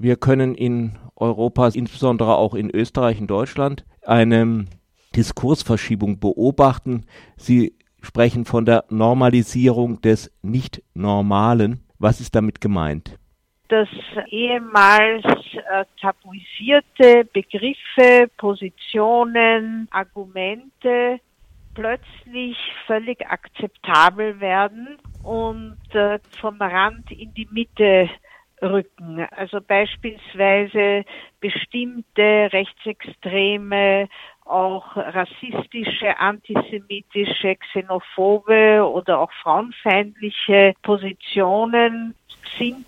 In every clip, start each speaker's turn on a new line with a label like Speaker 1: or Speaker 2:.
Speaker 1: wir können in Europa, insbesondere auch in Österreich und Deutschland, eine Diskursverschiebung beobachten. Sie sprechen von der Normalisierung des Nicht-Normalen. Was ist damit gemeint?
Speaker 2: Dass ehemals äh, tabuisierte Begriffe, Positionen, Argumente plötzlich völlig akzeptabel werden und äh, vom Rand in die Mitte rücken. Also beispielsweise bestimmte rechtsextreme, auch rassistische, antisemitische, xenophobe oder auch frauenfeindliche Positionen sind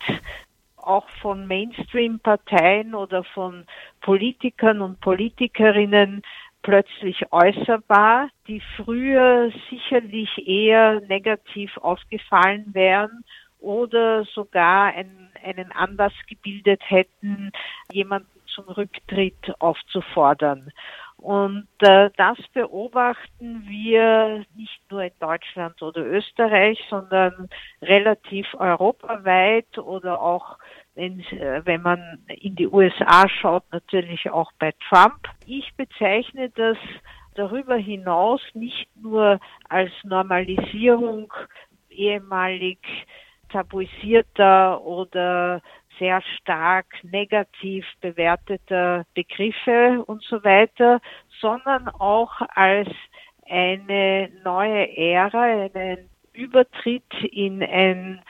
Speaker 2: auch von Mainstream-Parteien oder von Politikern und Politikerinnen plötzlich äußerbar, die früher sicherlich eher negativ aufgefallen wären oder sogar einen, einen Anlass gebildet hätten, jemanden zum Rücktritt aufzufordern. Und äh, das beobachten wir nicht nur in Deutschland oder Österreich, sondern relativ europaweit oder auch wenn, äh, wenn man in die USA schaut, natürlich auch bei Trump. Ich bezeichne das darüber hinaus nicht nur als Normalisierung ehemalig tabuisierter oder sehr stark negativ bewerteter Begriffe und so weiter, sondern auch als eine neue Ära, einen Übertritt in ein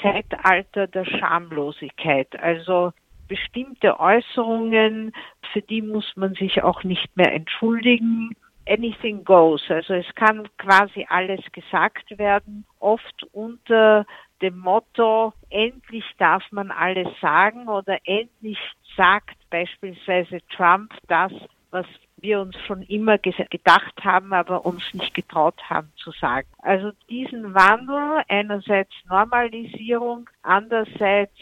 Speaker 2: Zeitalter der Schamlosigkeit. Also bestimmte Äußerungen, für die muss man sich auch nicht mehr entschuldigen. Anything goes. Also es kann quasi alles gesagt werden, oft unter dem Motto, endlich darf man alles sagen oder endlich sagt beispielsweise Trump das, was wir uns schon immer gedacht haben, aber uns nicht getraut haben zu sagen. Also diesen Wandel, einerseits Normalisierung, andererseits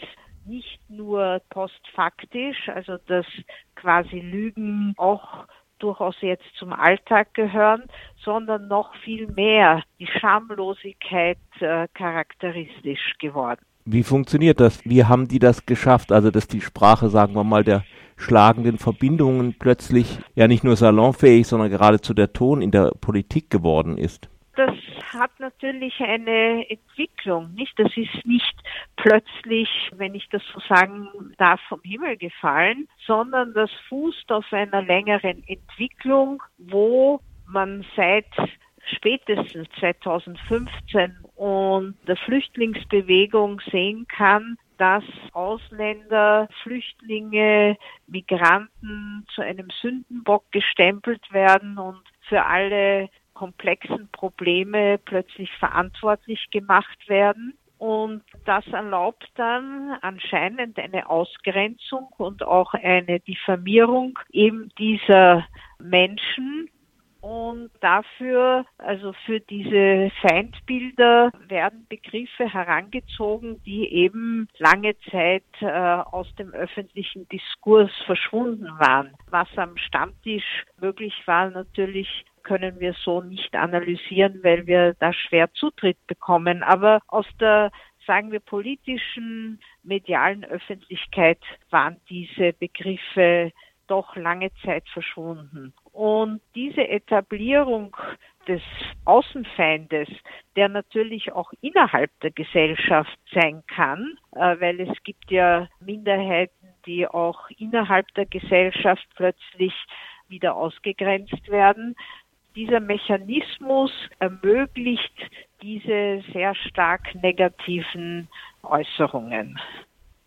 Speaker 2: nicht nur postfaktisch, also dass quasi Lügen auch durchaus jetzt zum Alltag gehören, sondern noch viel mehr die Schamlosigkeit äh, charakteristisch geworden.
Speaker 1: Wie funktioniert das? Wie haben die das geschafft? Also, dass die Sprache, sagen wir mal, der schlagenden Verbindungen plötzlich ja nicht nur salonfähig, sondern geradezu der Ton in der Politik geworden ist?
Speaker 2: Das hat natürlich eine Entwicklung, nicht? Das ist nicht plötzlich, wenn ich das so sagen darf, vom Himmel gefallen, sondern das fußt auf einer längeren Entwicklung, wo man seit spätestens 2015 und der Flüchtlingsbewegung sehen kann, dass Ausländer, Flüchtlinge, Migranten zu einem Sündenbock gestempelt werden und für alle komplexen Probleme plötzlich verantwortlich gemacht werden. Und das erlaubt dann anscheinend eine Ausgrenzung und auch eine Diffamierung eben dieser Menschen, und dafür, also für diese Feindbilder, werden Begriffe herangezogen, die eben lange Zeit äh, aus dem öffentlichen Diskurs verschwunden waren. Was am Stammtisch möglich war, natürlich können wir so nicht analysieren, weil wir da schwer Zutritt bekommen. Aber aus der sagen wir, politischen, medialen Öffentlichkeit waren diese Begriffe doch lange Zeit verschwunden. Und diese Etablierung des Außenfeindes, der natürlich auch innerhalb der Gesellschaft sein kann, äh, weil es gibt ja Minderheiten, die auch innerhalb der Gesellschaft plötzlich wieder ausgegrenzt werden. Dieser Mechanismus ermöglicht diese sehr stark negativen Äußerungen.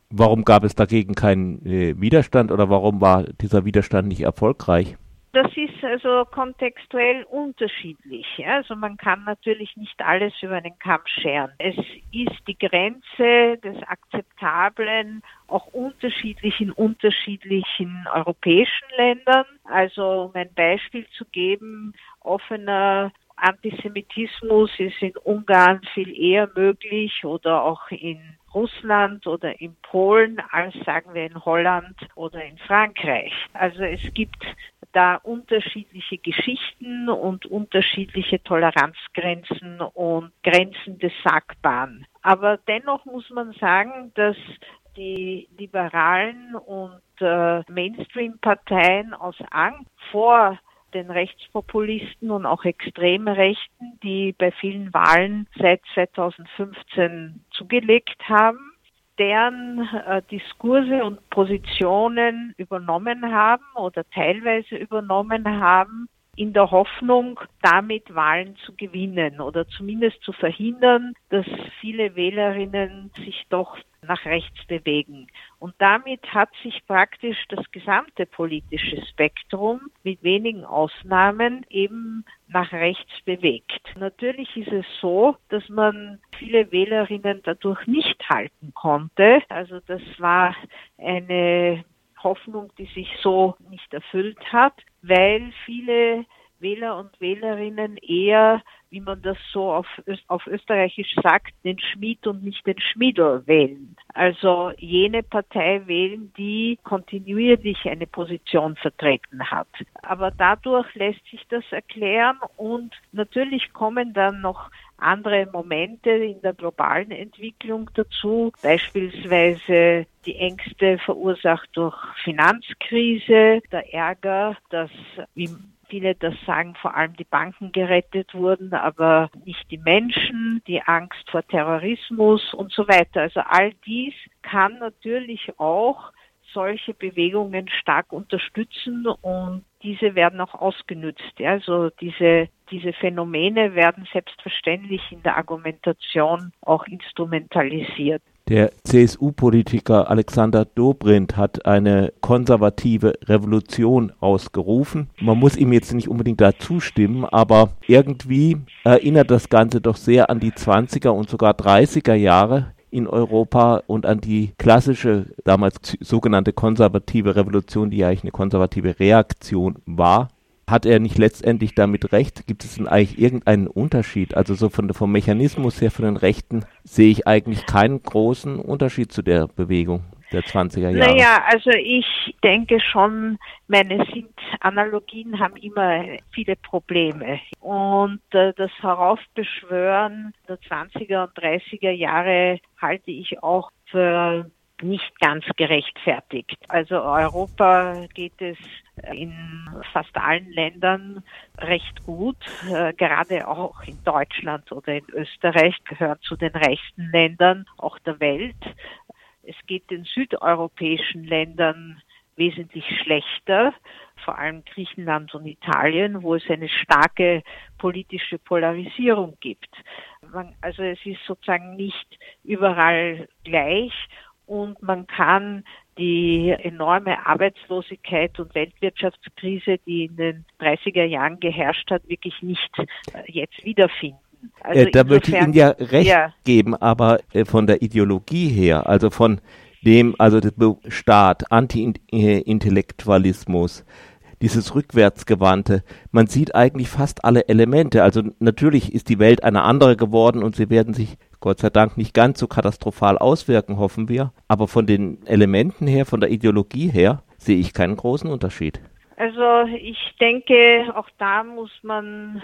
Speaker 1: Warum gab es dagegen keinen äh, Widerstand oder warum war dieser Widerstand nicht erfolgreich?
Speaker 2: Das ist also kontextuell unterschiedlich. Also man kann natürlich nicht alles über einen Kamm scheren. Es ist die Grenze des Akzeptablen auch unterschiedlich in unterschiedlichen europäischen Ländern. Also um ein Beispiel zu geben, offener Antisemitismus ist in Ungarn viel eher möglich oder auch in Russland oder in Polen als sagen wir in Holland oder in Frankreich. Also es gibt da unterschiedliche Geschichten und unterschiedliche Toleranzgrenzen und Grenzen des Sagbaren. Aber dennoch muss man sagen, dass die liberalen und äh, Mainstream-Parteien aus Angst vor den Rechtspopulisten und auch Extremrechten, die bei vielen Wahlen seit 2015 zugelegt haben, deren äh, Diskurse und Positionen übernommen haben oder teilweise übernommen haben, in der Hoffnung, damit Wahlen zu gewinnen oder zumindest zu verhindern, dass viele Wählerinnen sich doch nach rechts bewegen. Und damit hat sich praktisch das gesamte politische Spektrum mit wenigen Ausnahmen eben nach rechts bewegt. Natürlich ist es so, dass man viele Wählerinnen dadurch nicht halten konnte. Also das war eine Hoffnung, die sich so nicht erfüllt hat, weil viele Wähler und Wählerinnen eher, wie man das so auf, auf Österreichisch sagt, den Schmied und nicht den Schmiedel wählen. Also jene Partei wählen, die kontinuierlich eine Position vertreten hat. Aber dadurch lässt sich das erklären und natürlich kommen dann noch andere Momente in der globalen Entwicklung dazu, beispielsweise die Ängste verursacht durch Finanzkrise, der Ärger, dass, wie viele das sagen, vor allem die Banken gerettet wurden, aber nicht die Menschen, die Angst vor Terrorismus und so weiter. Also all dies kann natürlich auch solche Bewegungen stark unterstützen und diese werden auch ausgenützt. Ja, also diese, diese Phänomene werden selbstverständlich in der Argumentation auch instrumentalisiert.
Speaker 1: Der CSU-Politiker Alexander Dobrindt hat eine konservative Revolution ausgerufen. Man muss ihm jetzt nicht unbedingt da zustimmen, aber irgendwie erinnert das Ganze doch sehr an die 20er und sogar 30er Jahre, in Europa und an die klassische, damals sogenannte konservative Revolution, die ja eigentlich eine konservative Reaktion war. Hat er nicht letztendlich damit recht? Gibt es denn eigentlich irgendeinen Unterschied? Also so von, vom Mechanismus her, von den Rechten, sehe ich eigentlich keinen großen Unterschied zu der Bewegung der 20er Jahre?
Speaker 2: Naja, also ich denke schon, meine sind Analogien haben immer viele Probleme. Und äh, das Heraufbeschwören der 20er und 30er Jahre halte ich auch für nicht ganz gerechtfertigt. Also Europa geht es in fast allen Ländern recht gut, äh, gerade auch in Deutschland oder in Österreich gehört zu den reichsten Ländern auch der Welt. Es geht den südeuropäischen Ländern wesentlich schlechter, vor allem Griechenland und Italien, wo es eine starke politische Polarisierung gibt. also es ist sozusagen nicht überall gleich und man kann die enorme Arbeitslosigkeit und Weltwirtschaftskrise, die in den 30er Jahren geherrscht hat, wirklich nicht äh, jetzt wiederfinden.
Speaker 1: Also äh, da würde ich Ihnen ja recht ja. geben, aber äh, von der Ideologie her, also von dem, also der Staat, Anti-Intellektualismus, dieses Rückwärtsgewandte, man sieht eigentlich fast alle Elemente. Also natürlich ist die Welt eine andere geworden und sie werden sich Gott sei Dank nicht ganz so katastrophal auswirken, hoffen wir. Aber von den Elementen her, von der Ideologie her, sehe ich keinen großen Unterschied.
Speaker 2: Also ich denke, auch da muss man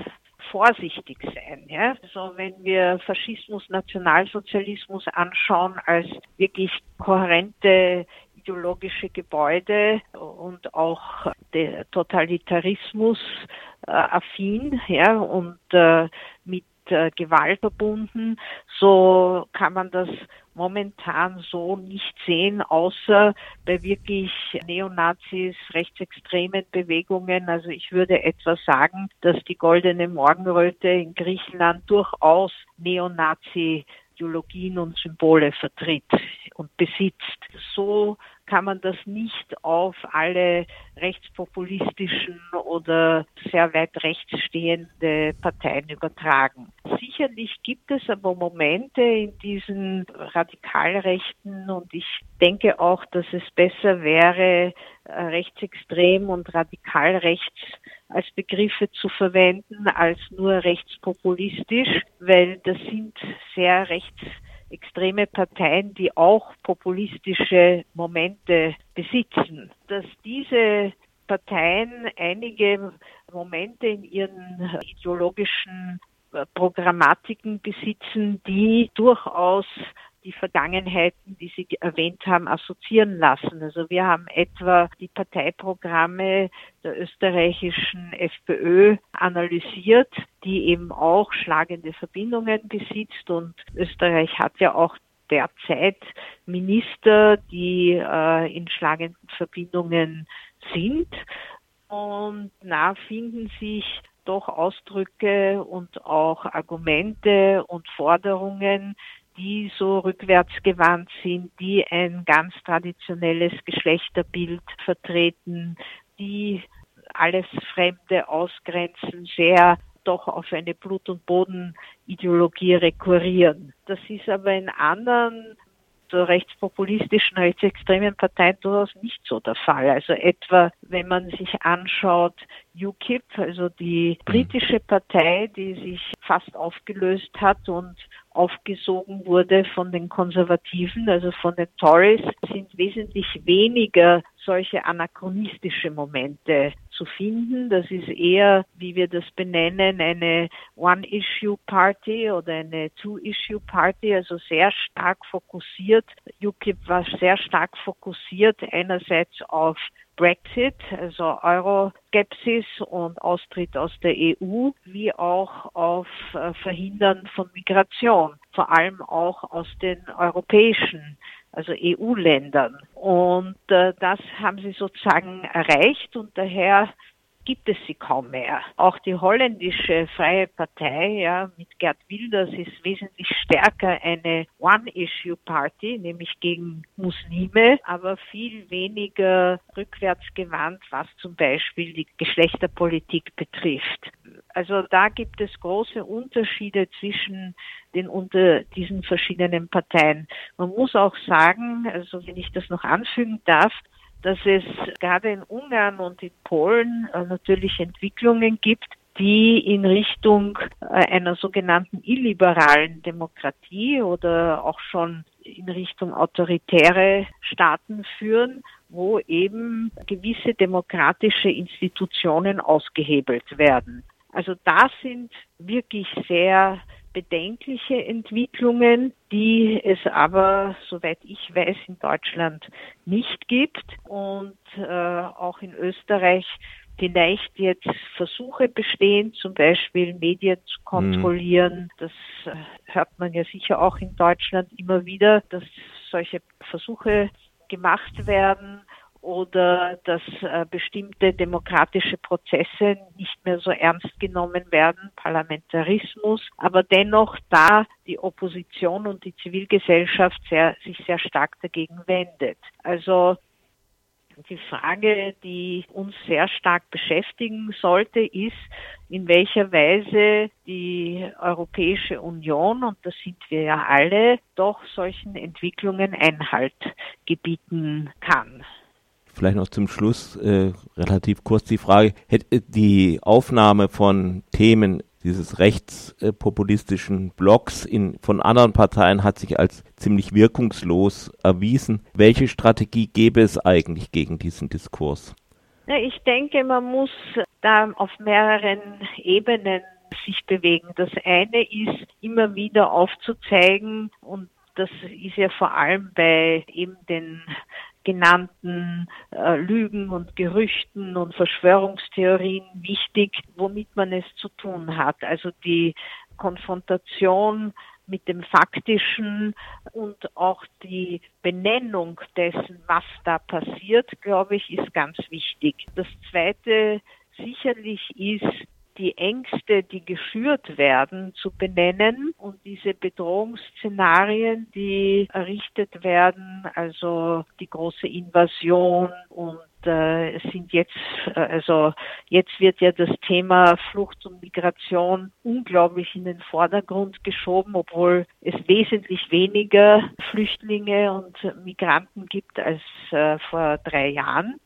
Speaker 2: vorsichtig sein. Ja? Also wenn wir Faschismus, Nationalsozialismus anschauen als wirklich kohärente ideologische Gebäude und auch der Totalitarismus äh, affin ja, und äh, mit äh, Gewalt verbunden, so kann man das momentan so nicht sehen, außer bei wirklich Neonazis, rechtsextremen Bewegungen. Also ich würde etwa sagen, dass die goldene Morgenröte in Griechenland durchaus Neonazi Ideologien und Symbole vertritt und besitzt. So kann man das nicht auf alle rechtspopulistischen oder sehr weit rechts stehende Parteien übertragen. Sicherlich gibt es aber Momente in diesen Radikalrechten und ich denke auch, dass es besser wäre, äh, rechtsextrem und radikal rechts als Begriffe zu verwenden als nur rechtspopulistisch, weil das sind sehr rechtsextreme Parteien, die auch populistische Momente besitzen. Dass diese Parteien einige Momente in ihren ideologischen Programmatiken besitzen, die durchaus die Vergangenheiten, die Sie erwähnt haben, assoziieren lassen. Also wir haben etwa die Parteiprogramme der österreichischen FPÖ analysiert, die eben auch schlagende Verbindungen besitzt und Österreich hat ja auch derzeit Minister, die äh, in schlagenden Verbindungen sind. Und da finden sich doch Ausdrücke und auch Argumente und Forderungen, die so rückwärtsgewandt sind, die ein ganz traditionelles Geschlechterbild vertreten, die alles Fremde ausgrenzen, sehr doch auf eine Blut- und Bodenideologie rekurrieren. Das ist aber in anderen rechtspopulistischen, rechtsextremen Parteien durchaus nicht so der Fall. Also etwa, wenn man sich anschaut, UKIP, also die britische Partei, die sich fast aufgelöst hat und aufgesogen wurde von den Konservativen, also von den Tories, sind wesentlich weniger solche anachronistische Momente zu finden. Das ist eher, wie wir das benennen, eine One-Issue-Party oder eine Two-Issue-Party, also sehr stark fokussiert. UKIP war sehr stark fokussiert einerseits auf Brexit, also Euro-Skepsis und Austritt aus der EU, wie auch auf äh, Verhindern von Migration, vor allem auch aus den europäischen also EU-Ländern. Und äh, das haben sie sozusagen erreicht und daher gibt es sie kaum mehr. Auch die holländische Freie Partei ja, mit Gerd Wilders ist wesentlich stärker eine One-Issue-Party, nämlich gegen Muslime, aber viel weniger rückwärtsgewandt, was zum Beispiel die Geschlechterpolitik betrifft. Also da gibt es große Unterschiede zwischen den unter diesen verschiedenen Parteien. Man muss auch sagen, also wenn ich das noch anfügen darf, dass es gerade in Ungarn und in Polen äh, natürlich Entwicklungen gibt, die in Richtung äh, einer sogenannten illiberalen Demokratie oder auch schon in Richtung autoritäre Staaten führen, wo eben gewisse demokratische Institutionen ausgehebelt werden. Also da sind wirklich sehr bedenkliche Entwicklungen, die es aber, soweit ich weiß, in Deutschland nicht gibt und äh, auch in Österreich vielleicht jetzt Versuche bestehen, zum Beispiel Medien zu kontrollieren. Mhm. Das äh, hört man ja sicher auch in Deutschland immer wieder, dass solche Versuche gemacht werden oder dass äh, bestimmte demokratische Prozesse nicht mehr so ernst genommen werden, Parlamentarismus, aber dennoch da die Opposition und die Zivilgesellschaft sehr, sich sehr stark dagegen wendet. Also die Frage, die uns sehr stark beschäftigen sollte, ist, in welcher Weise die Europäische Union, und das sind wir ja alle, doch solchen Entwicklungen Einhalt gebieten kann.
Speaker 1: Vielleicht noch zum Schluss äh, relativ kurz die Frage, hätte die Aufnahme von Themen dieses rechtspopulistischen Blocks in, von anderen Parteien hat sich als ziemlich wirkungslos erwiesen. Welche Strategie gäbe es eigentlich gegen diesen Diskurs?
Speaker 2: Ich denke, man muss da auf mehreren Ebenen sich bewegen. Das eine ist, immer wieder aufzuzeigen und das ist ja vor allem bei eben den genannten äh, Lügen und Gerüchten und Verschwörungstheorien wichtig, womit man es zu tun hat. Also die Konfrontation mit dem Faktischen und auch die Benennung dessen, was da passiert, glaube ich, ist ganz wichtig. Das Zweite sicherlich ist, die Ängste, die geschürt werden, zu benennen und diese Bedrohungsszenarien, die errichtet werden, also die große Invasion und äh, sind jetzt, äh, also jetzt wird ja das Thema Flucht und Migration unglaublich in den Vordergrund geschoben, obwohl es wesentlich weniger Flüchtlinge und Migranten gibt als äh, vor drei Jahren.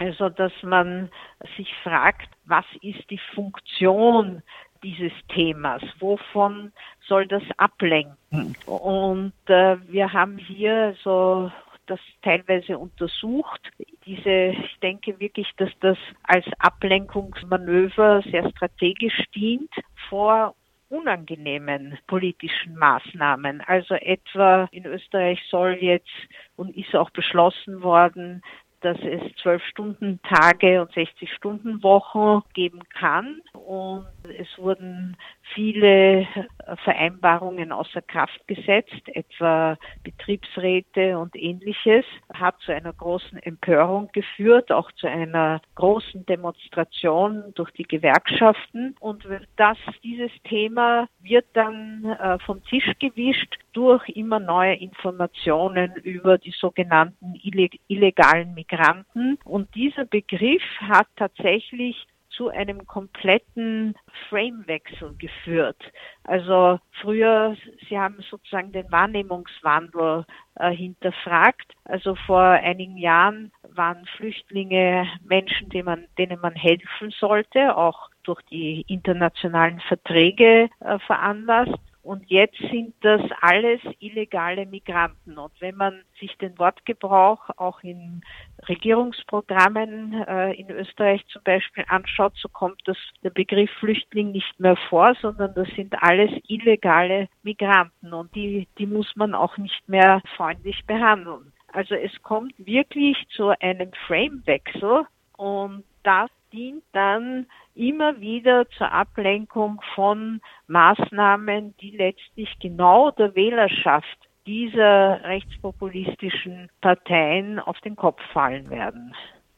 Speaker 2: Also, dass man sich fragt, was ist die Funktion dieses Themas? Wovon soll das ablenken? Und äh, wir haben hier so das teilweise untersucht. Diese, ich denke wirklich, dass das als Ablenkungsmanöver sehr strategisch dient vor unangenehmen politischen Maßnahmen. Also etwa in Österreich soll jetzt und ist auch beschlossen worden, dass es zwölf Stunden Tage und 60 Stunden Wochen geben kann. Und es wurden viele Vereinbarungen außer Kraft gesetzt, etwa Betriebsräte und ähnliches, hat zu einer großen Empörung geführt, auch zu einer großen Demonstration durch die Gewerkschaften. Und das, dieses Thema wird dann äh, vom Tisch gewischt durch immer neue Informationen über die sogenannten illegalen Migranten. Und dieser Begriff hat tatsächlich zu einem kompletten Framewechsel geführt. Also früher, Sie haben sozusagen den Wahrnehmungswandel äh, hinterfragt. Also vor einigen Jahren waren Flüchtlinge Menschen, denen man, denen man helfen sollte, auch durch die internationalen Verträge äh, veranlasst. Und jetzt sind das alles illegale Migranten. Und wenn man sich den Wortgebrauch auch in Regierungsprogrammen äh, in Österreich zum Beispiel anschaut, so kommt das, der Begriff Flüchtling nicht mehr vor, sondern das sind alles illegale Migranten. Und die, die muss man auch nicht mehr freundlich behandeln. Also es kommt wirklich zu einem Framewechsel und das dient dann immer wieder zur Ablenkung von Maßnahmen, die letztlich genau der Wählerschaft dieser rechtspopulistischen Parteien auf den Kopf fallen werden.